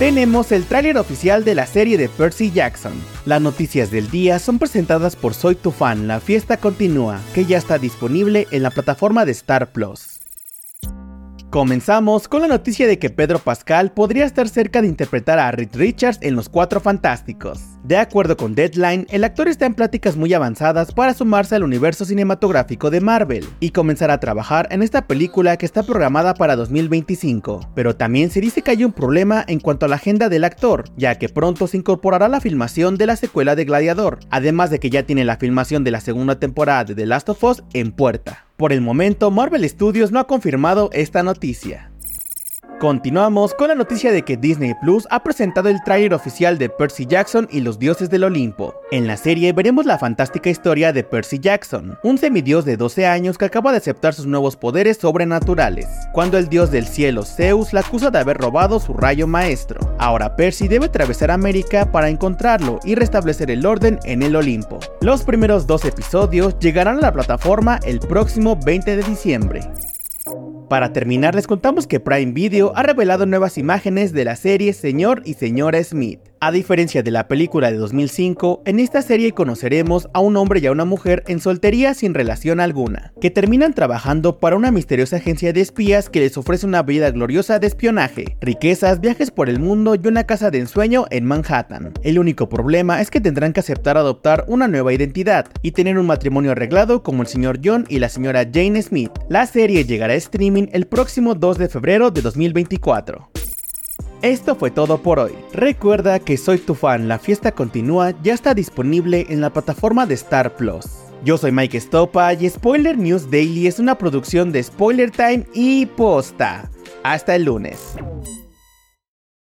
tenemos el tráiler oficial de la serie de Percy Jackson. Las noticias del día son presentadas por Soy tu fan, la fiesta continúa, que ya está disponible en la plataforma de Star Plus. Comenzamos con la noticia de que Pedro Pascal podría estar cerca de interpretar a Reed Richards en Los Cuatro Fantásticos. De acuerdo con Deadline, el actor está en pláticas muy avanzadas para sumarse al universo cinematográfico de Marvel y comenzar a trabajar en esta película que está programada para 2025. Pero también se dice que hay un problema en cuanto a la agenda del actor, ya que pronto se incorporará la filmación de la secuela de Gladiador, además de que ya tiene la filmación de la segunda temporada de The Last of Us en puerta. Por el momento, Marvel Studios no ha confirmado esta noticia. Continuamos con la noticia de que Disney Plus ha presentado el tráiler oficial de Percy Jackson y los dioses del Olimpo. En la serie veremos la fantástica historia de Percy Jackson, un semidios de 12 años que acaba de aceptar sus nuevos poderes sobrenaturales, cuando el dios del cielo Zeus la acusa de haber robado su rayo maestro. Ahora Percy debe atravesar América para encontrarlo y restablecer el orden en el Olimpo. Los primeros dos episodios llegarán a la plataforma el próximo 20 de diciembre. Para terminar, les contamos que Prime Video ha revelado nuevas imágenes de la serie Señor y Señora Smith. A diferencia de la película de 2005, en esta serie conoceremos a un hombre y a una mujer en soltería sin relación alguna, que terminan trabajando para una misteriosa agencia de espías que les ofrece una vida gloriosa de espionaje, riquezas, viajes por el mundo y una casa de ensueño en Manhattan. El único problema es que tendrán que aceptar adoptar una nueva identidad y tener un matrimonio arreglado como el señor John y la señora Jane Smith. La serie llegará a streaming el próximo 2 de febrero de 2024. Esto fue todo por hoy. Recuerda que Soy tu fan, la fiesta continúa, ya está disponible en la plataforma de Star Plus. Yo soy Mike Stopa y Spoiler News Daily es una producción de Spoiler Time y Posta. Hasta el lunes.